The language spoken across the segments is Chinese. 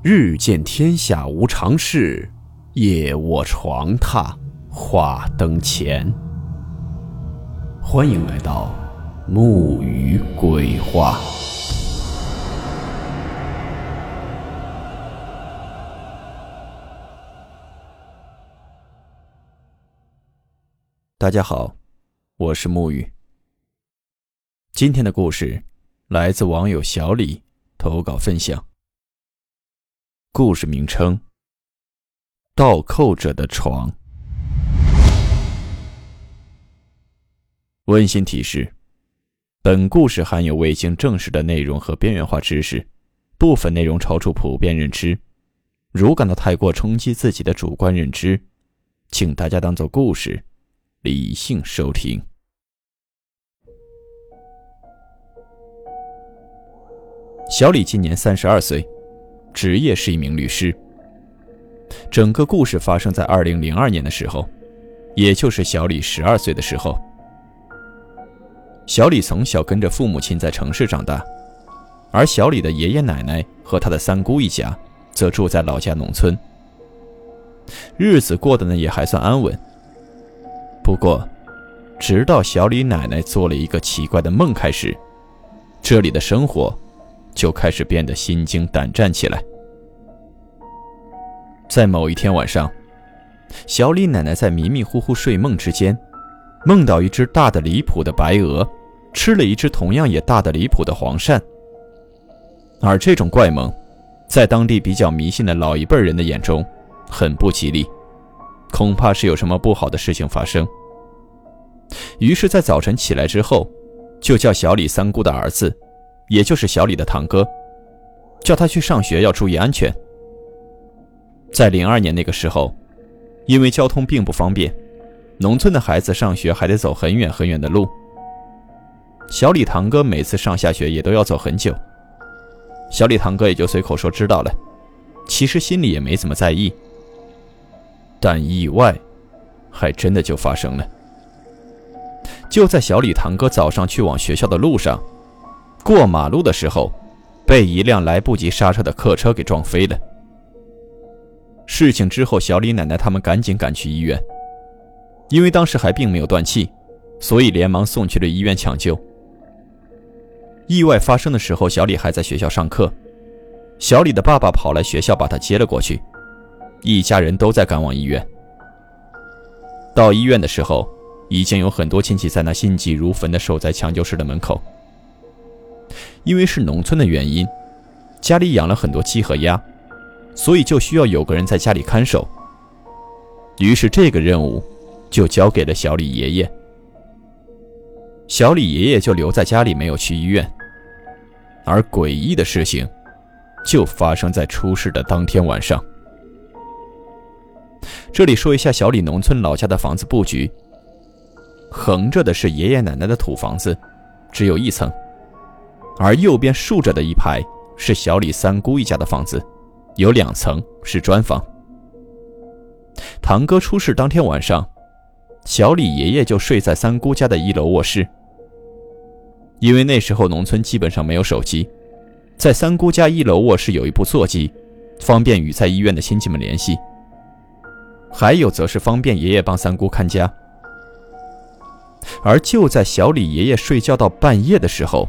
日见天下无常事，夜卧床榻话灯前。欢迎来到木鱼鬼话。大家好，我是木鱼。今天的故事来自网友小李投稿分享。故事名称：倒扣着的床。温馨提示：本故事含有未经证实的内容和边缘化知识，部分内容超出普遍认知。如感到太过冲击自己的主观认知，请大家当做故事，理性收听。小李今年三十二岁。职业是一名律师。整个故事发生在二零零二年的时候，也就是小李十二岁的时候。小李从小跟着父母亲在城市长大，而小李的爷爷奶奶和他的三姑一家则住在老家农村。日子过得呢也还算安稳。不过，直到小李奶奶做了一个奇怪的梦开始，这里的生活就开始变得心惊胆战起来。在某一天晚上，小李奶奶在迷迷糊糊睡梦之间，梦到一只大的离谱的白鹅吃了一只同样也大的离谱的黄鳝。而这种怪梦，在当地比较迷信的老一辈人的眼中，很不吉利，恐怕是有什么不好的事情发生。于是，在早晨起来之后，就叫小李三姑的儿子，也就是小李的堂哥，叫他去上学要注意安全。在零二年那个时候，因为交通并不方便，农村的孩子上学还得走很远很远的路。小李堂哥每次上下学也都要走很久。小李堂哥也就随口说知道了，其实心里也没怎么在意。但意外，还真的就发生了。就在小李堂哥早上去往学校的路上，过马路的时候，被一辆来不及刹车的客车给撞飞了。事情之后，小李奶奶他们赶紧赶去医院，因为当时还并没有断气，所以连忙送去了医院抢救。意外发生的时候，小李还在学校上课，小李的爸爸跑来学校把他接了过去，一家人都在赶往医院。到医院的时候，已经有很多亲戚在那心急如焚地守在抢救室的门口。因为是农村的原因，家里养了很多鸡和鸭。所以就需要有个人在家里看守。于是这个任务就交给了小李爷爷。小李爷爷就留在家里，没有去医院。而诡异的事情就发生在出事的当天晚上。这里说一下小李农村老家的房子布局：横着的是爷爷奶奶的土房子，只有一层；而右边竖着的一排是小李三姑一家的房子。有两层是砖房。堂哥出事当天晚上，小李爷爷就睡在三姑家的一楼卧室。因为那时候农村基本上没有手机，在三姑家一楼卧室有一部座机，方便与在医院的亲戚们联系。还有则是方便爷爷帮三姑看家。而就在小李爷爷睡觉到半夜的时候，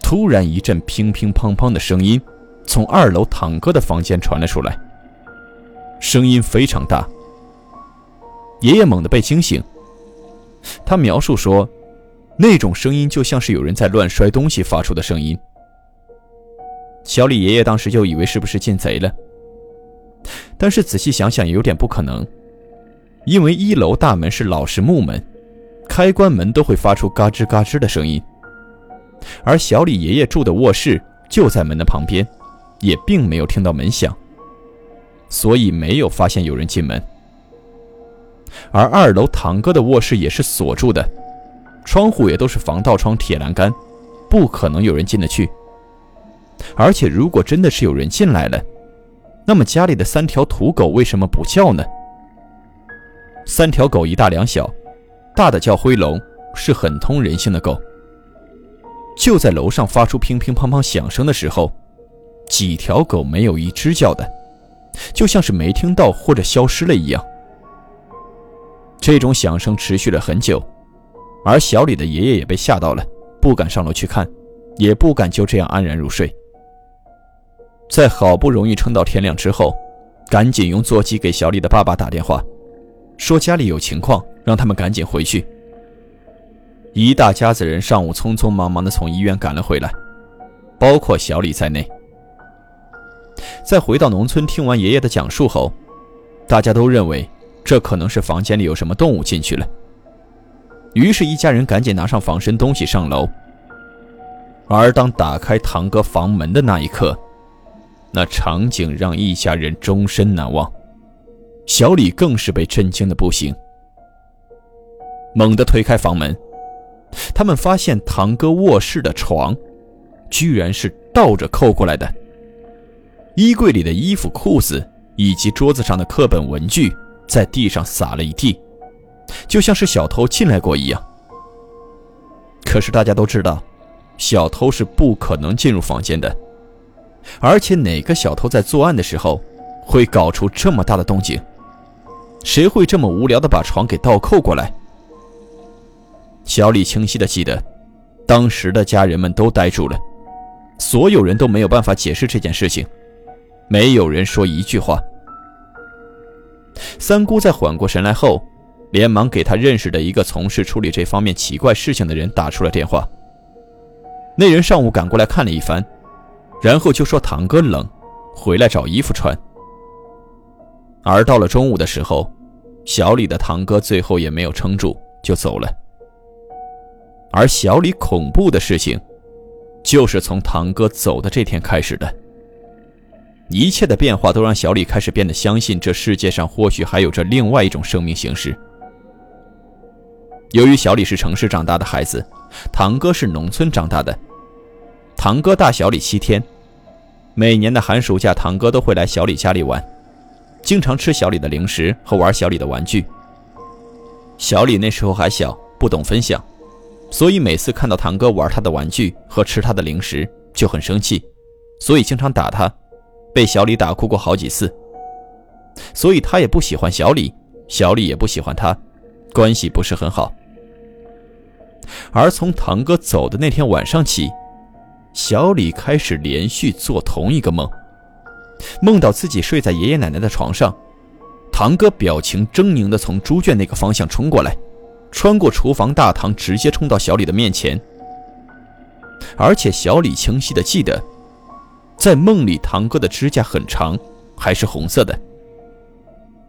突然一阵乒乒乓乓的声音。从二楼堂哥的房间传了出来，声音非常大。爷爷猛地被惊醒。他描述说，那种声音就像是有人在乱摔东西发出的声音。小李爷爷当时就以为是不是进贼了，但是仔细想想也有点不可能，因为一楼大门是老式木门，开关门都会发出嘎吱嘎吱的声音，而小李爷爷住的卧室就在门的旁边。也并没有听到门响，所以没有发现有人进门。而二楼堂哥的卧室也是锁住的，窗户也都是防盗窗、铁栏杆，不可能有人进得去。而且，如果真的是有人进来了，那么家里的三条土狗为什么不叫呢？三条狗一大两小，大的叫灰龙，是很通人性的狗。就在楼上发出乒乒乓乓响声的时候。几条狗没有一只叫的，就像是没听到或者消失了一样。这种响声持续了很久，而小李的爷爷也被吓到了，不敢上楼去看，也不敢就这样安然入睡。在好不容易撑到天亮之后，赶紧用座机给小李的爸爸打电话，说家里有情况，让他们赶紧回去。一大家子人上午匆匆忙忙地从医院赶了回来，包括小李在内。在回到农村听完爷爷的讲述后，大家都认为这可能是房间里有什么动物进去了。于是，一家人赶紧拿上防身东西上楼。而当打开堂哥房门的那一刻，那场景让一家人终身难忘。小李更是被震惊的不行，猛地推开房门。他们发现堂哥卧室的床，居然是倒着扣过来的。衣柜里的衣服、裤子以及桌子上的课本、文具，在地上撒了一地，就像是小偷进来过一样。可是大家都知道，小偷是不可能进入房间的，而且哪个小偷在作案的时候会搞出这么大的动静？谁会这么无聊的把床给倒扣过来？小李清晰的记得，当时的家人们都呆住了，所有人都没有办法解释这件事情，没有人说一句话。三姑在缓过神来后，连忙给他认识的一个从事处理这方面奇怪事情的人打出了电话。那人上午赶过来看了一番，然后就说堂哥冷，回来找衣服穿。而到了中午的时候，小李的堂哥最后也没有撑住，就走了。而小李恐怖的事情，就是从堂哥走的这天开始的。一切的变化都让小李开始变得相信，这世界上或许还有着另外一种生命形式。由于小李是城市长大的孩子，堂哥是农村长大的。堂哥大小李七天，每年的寒暑假，堂哥都会来小李家里玩，经常吃小李的零食和玩小李的玩具。小李那时候还小，不懂分享。所以每次看到堂哥玩他的玩具和吃他的零食就很生气，所以经常打他，被小李打哭过好几次。所以他也不喜欢小李，小李也不喜欢他，关系不是很好。而从堂哥走的那天晚上起，小李开始连续做同一个梦，梦到自己睡在爷爷奶奶的床上，堂哥表情狰狞地从猪圈那个方向冲过来。穿过厨房大堂，直接冲到小李的面前。而且小李清晰的记得，在梦里堂哥的指甲很长，还是红色的。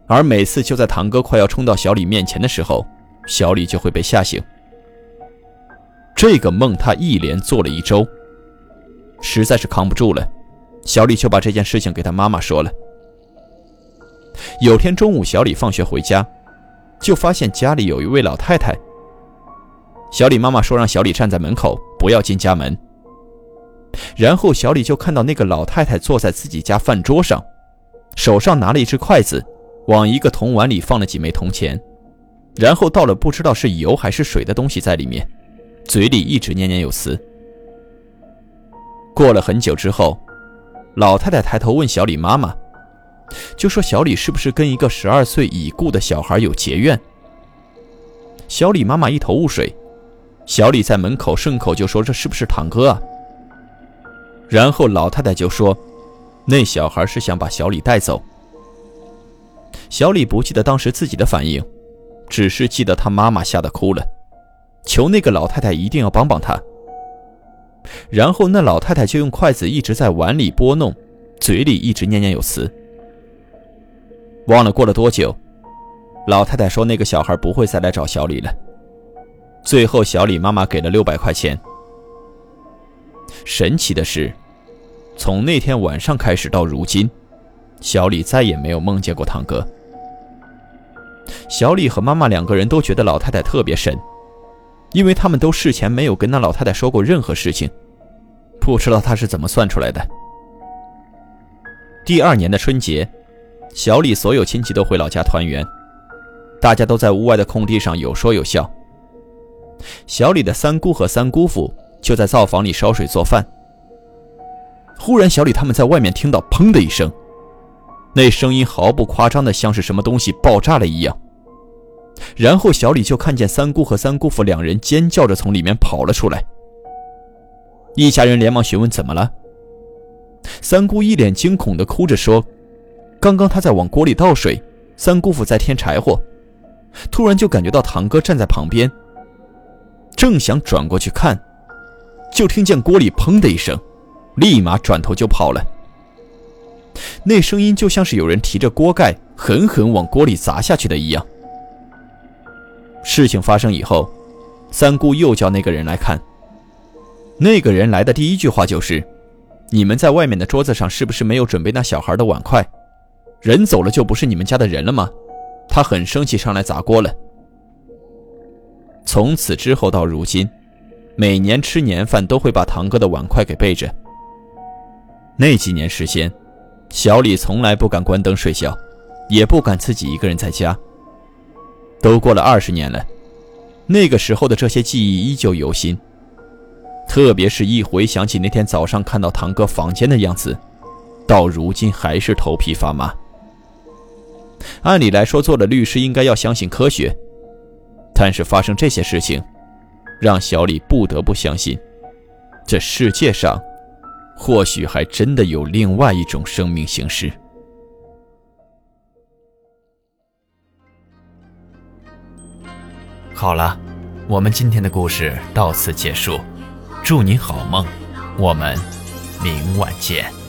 而每次就在堂哥快要冲到小李面前的时候，小李就会被吓醒。这个梦他一连做了一周，实在是扛不住了，小李就把这件事情给他妈妈说了。有天中午，小李放学回家。就发现家里有一位老太太。小李妈妈说让小李站在门口，不要进家门。然后小李就看到那个老太太坐在自己家饭桌上，手上拿了一只筷子，往一个铜碗里放了几枚铜钱，然后倒了不知道是油还是水的东西在里面，嘴里一直念念有词。过了很久之后，老太太抬头问小李妈妈。就说小李是不是跟一个十二岁已故的小孩有结怨？小李妈妈一头雾水。小李在门口顺口就说：“这是不是堂哥啊？”然后老太太就说：“那小孩是想把小李带走。”小李不记得当时自己的反应，只是记得他妈妈吓得哭了，求那个老太太一定要帮帮他。然后那老太太就用筷子一直在碗里拨弄，嘴里一直念念有词。忘了过了多久，老太太说那个小孩不会再来找小李了。最后，小李妈妈给了六百块钱。神奇的是，从那天晚上开始到如今，小李再也没有梦见过堂哥。小李和妈妈两个人都觉得老太太特别神，因为他们都事前没有跟那老太太说过任何事情，不知道她是怎么算出来的。第二年的春节。小李所有亲戚都回老家团圆，大家都在屋外的空地上有说有笑。小李的三姑和三姑父就在灶房里烧水做饭。忽然，小李他们在外面听到“砰”的一声，那声音毫不夸张的像是什么东西爆炸了一样。然后小李就看见三姑和三姑父两人尖叫着从里面跑了出来。一家人连忙询问怎么了。三姑一脸惊恐的哭着说：“刚刚他在往锅里倒水，三姑父在添柴火，突然就感觉到堂哥站在旁边。正想转过去看，就听见锅里砰的一声，立马转头就跑了。那声音就像是有人提着锅盖狠狠往锅里砸下去的一样。”事情发生以后，三姑又叫那个人来看。那个人来的第一句话就是：“你们在外面的桌子上是不是没有准备那小孩的碗筷？人走了就不是你们家的人了吗？”他很生气，上来砸锅了。从此之后到如今，每年吃年饭都会把堂哥的碗筷给备着。那几年时间，小李从来不敢关灯睡觉，也不敢自己一个人在家。都过了二十年了，那个时候的这些记忆依旧犹新。特别是一回想起那天早上看到堂哥房间的样子，到如今还是头皮发麻。按理来说，做了律师应该要相信科学，但是发生这些事情，让小李不得不相信，这世界上，或许还真的有另外一种生命形式。好了，我们今天的故事到此结束，祝你好梦，我们明晚见。